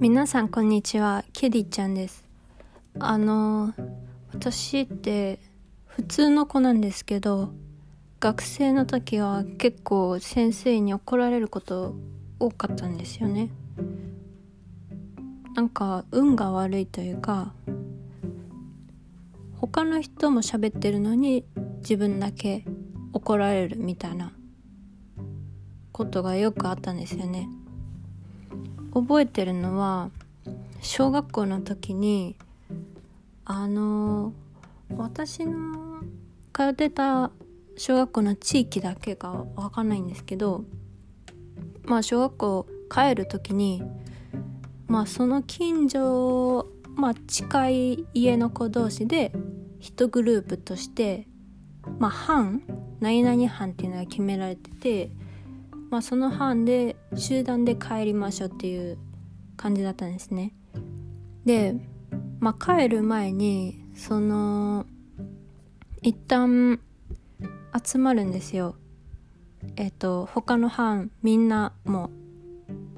皆さんこんにちは。ケディちゃんです。あの私って普通の子なんですけど学生の時は結構先生に怒られること多かったんですよね。なんか運が悪いというか他の人も喋ってるのに自分だけ怒られるみたいなことがよくあったんですよね。覚えてるのは小学校の時にあの私の通ってた小学校の地域だけが分かんないんですけどまあ小学校帰る時にまあその近所まあ近い家の子同士で一グループとしてまあ班何々班っていうのが決められててまあその班で集団で帰りましょうっていう感じだったんですね。でまあ帰る前にその一旦集まるんですよ。えっ、と他の班みんなも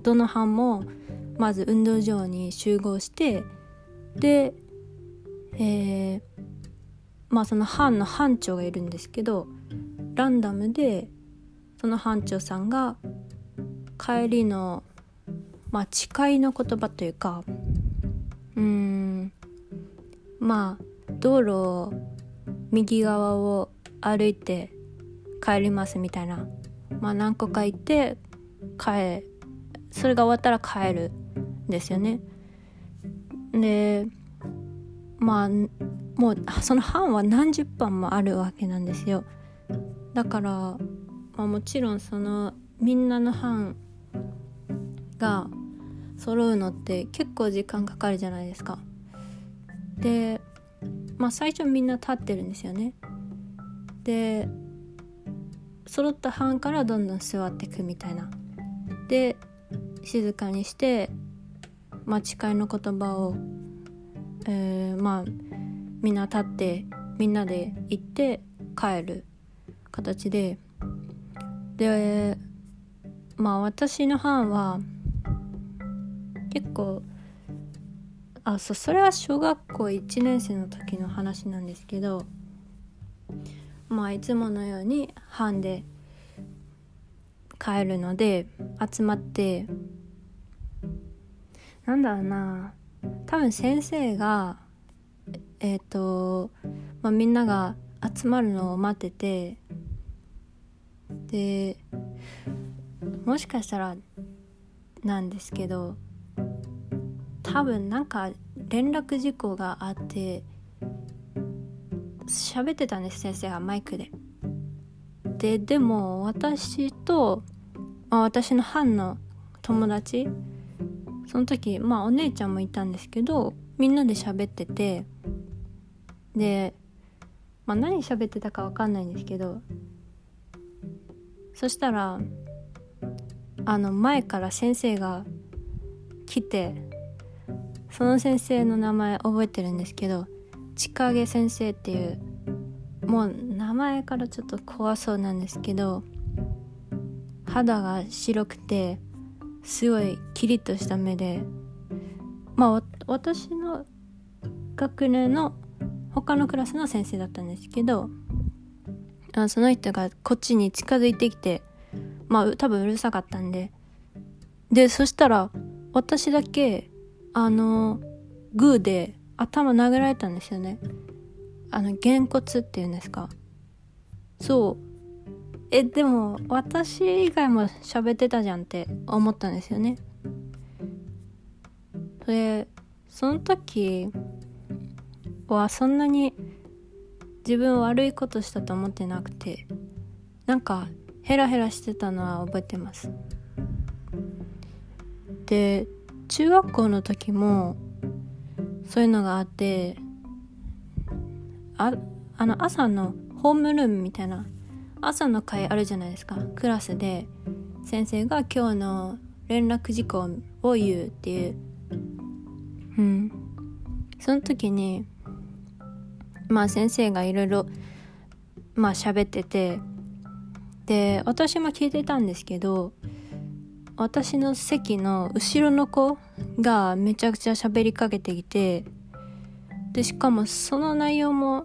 どの班もまず運動場に集合してでえー、まあその班の班長がいるんですけどランダムでその班長さんが帰りのまあ誓いの言葉というかうーんまあ道路を右側を歩いて帰りますみたいなまあ何個か行って帰それが終わったら帰るんですよね。でまあもうその班は何十班もあるわけなんですよ。だから、まあ、もちろんそのみんなの班が揃うのって結構時間かかるじゃないですか。でまあ最初みんな立ってるんですよね。で揃った班からどんどん座っていくみたいな。で静かにしてまあ誓いの言葉を、えー、まあみんな立ってみんなで行って帰る形ででまあ私の班は結構あそうそれは小学校1年生の時の話なんですけどまあいつものように班で帰るので集まってなんだろうな多分先生がえっ、ー、と、まあ、みんなが集まるのを待っててでもしかしたらなんですけど多分なんか連絡事項があって喋ってたんです先生がマイクで。ででも私と、まあ、私の班の友達その時まあお姉ちゃんもいたんですけどみんなで喋っててで、まあ、何喋ってたか分かんないんですけどそしたらあの前から先生が来てその先生の名前覚えてるんですけど千景先生っていうもう名前からちょっと怖そうなんですけど肌が白くてすごいキリッとした目でまあ私の学年の他のクラスの先生だったんですけどあその人がこっちに近づいてきてまあ多分うるさかったんで。でそしたら私だけあのグーで頭殴られたんですよね。あのげんこつっていうんですか。そう。えでも私以外も喋ってたじゃんって思ったんですよね。でその時はそんなに自分悪いことしたと思ってなくてなんかヘラヘラしてたのは覚えてます。で中学校の時もそういうのがあってああの朝のホームルームみたいな朝の会あるじゃないですかクラスで。先生が今日の連絡事項を言うっていう。うん。その時にまあ先生がいろいろまあ喋っててで私も聞いてたんですけど私の席の後ろの子がめちゃくちゃ喋りかけてきてでしかもその内容も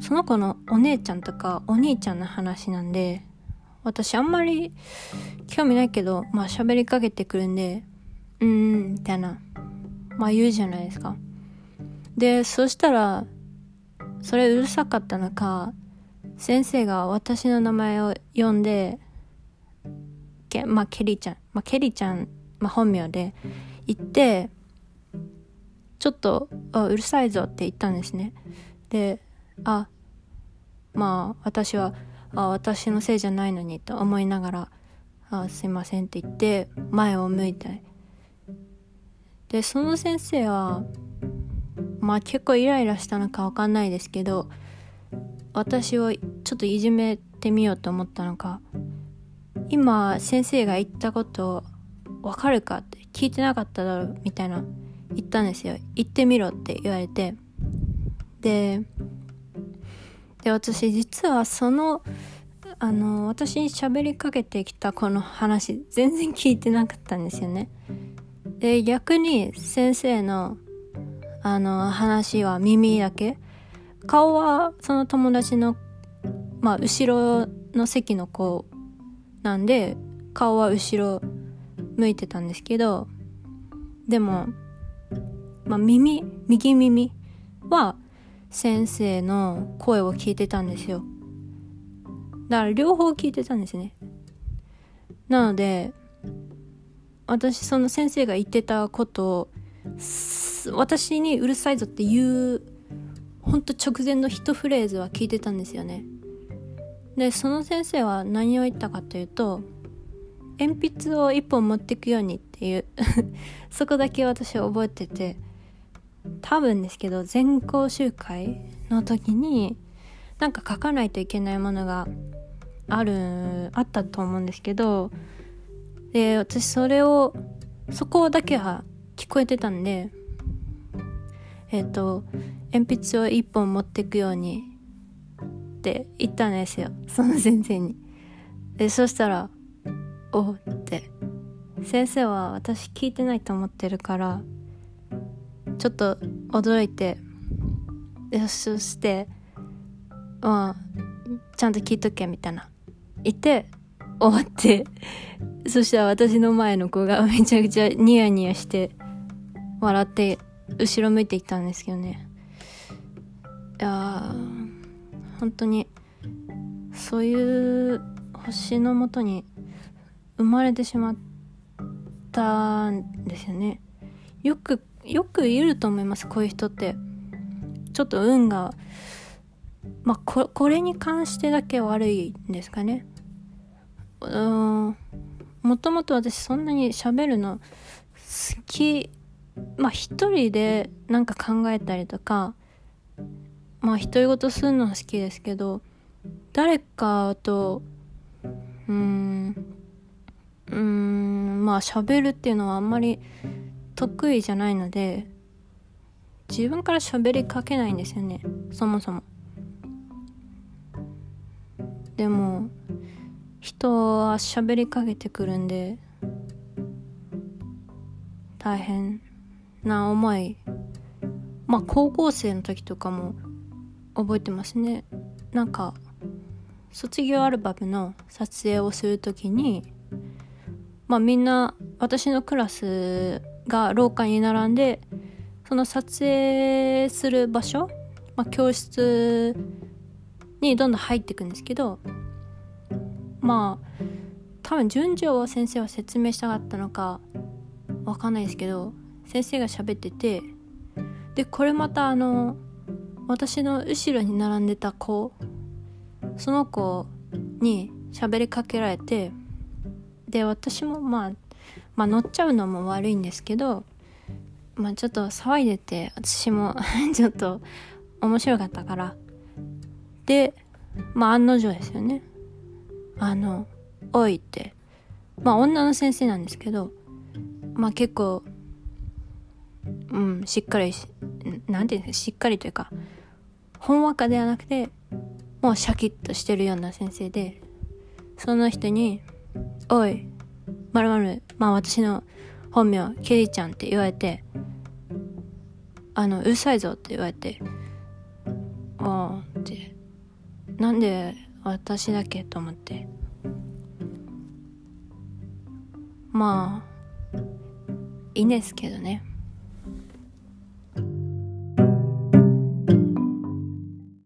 その子のお姉ちゃんとかお兄ちゃんの話なんで私あんまり興味ないけどまあ喋りかけてくるんでうーんみたいなまあ言うじゃないですか。でそしたらそれうるさかったのか先生が私の名前を呼んでけまあケリーちゃんまあケリーちゃん、まあ、本名で言ってちょっとあうるさいぞって言ったんですね。であまあ私はあ私のせいじゃないのにと思いながらあすいませんって言って前を向いて。でその先生はまあ結構イライラしたのか分かんないですけど私をちょっといじめてみようと思ったのか今先生が言ったこと分かるかって聞いてなかっただろうみたいな言ったんですよ。言ってみろって言われて。でで私実はそのあの私に喋りかけてきたこの話全然聞いてなかったんですよね。で逆に先生のあの話は耳だけ。顔はその友達のまあ後ろの席の子なんで顔は後ろ向いてたんですけどでも、まあ、耳右耳は先生の声を聞いてたんですよ。だから両方聞いてたんですね。なので私その先生が言ってたことを私にうるさいぞっていうほんと直前の一フレーズは聞いてたんですよね。でその先生は何を言ったかというと鉛筆を一本持っていくようにっていう そこだけ私覚えてて多分ですけど全校集会の時になんか書かないといけないものがあるあったと思うんですけどで私それをそこだけは聞こえてたんでえっ、ー、と鉛筆を一本持ってくようにって言ったんですよその先生に。でそしたら「おっ」って。先生は私聞いてないと思ってるからちょっと驚いて。でそして「まあちゃんと聞いとけ」みたいな。言って終わって。そしたら私の前の子がめちゃくちゃニヤニヤして笑って後ろ向いていったんですけどね。いや本当にそういう星のもとに生まれてしまったんですよね。よくよくいると思いますこういう人って。ちょっと運がまあここれに関してだけ悪いんですかね。うんもともと私そんなに喋るの好きまあ一人でなんか考えたりとかまあ独り言するのは好きですけど誰かとうんうんまあ喋るっていうのはあんまり得意じゃないので自分から喋りかけないんですよねそもそも。でも人は喋りかけてくるんで大変。な思い。まあ高校生の時とかも覚えてますね。なんか卒業アルバムの撮影をする時にまあみんな私のクラスが廊下に並んでその撮影する場所、まあ、教室にどんどん入っていくんですけどまあ多分順序を先生は説明したかったのかわかんないですけど先生が喋っててでこれまたあの私の後ろに並んでた子その子に喋りかけられてで私もまあまあ乗っちゃうのも悪いんですけどまあちょっと騒いでて私も ちょっと面白かったから。でまあ案の定ですよね。あの「おい」って。まあ女の先生なんですけどまあ結構うんしっかりしなんていうんですかしっかりというかほんわかではなくてもうシャキッとしてるような先生でその人に「おいまるまるまあ私の本名ケリちゃんって言われてあのうるさいぞって言われてああってなんで私だけと思って。まあいいんですけどね。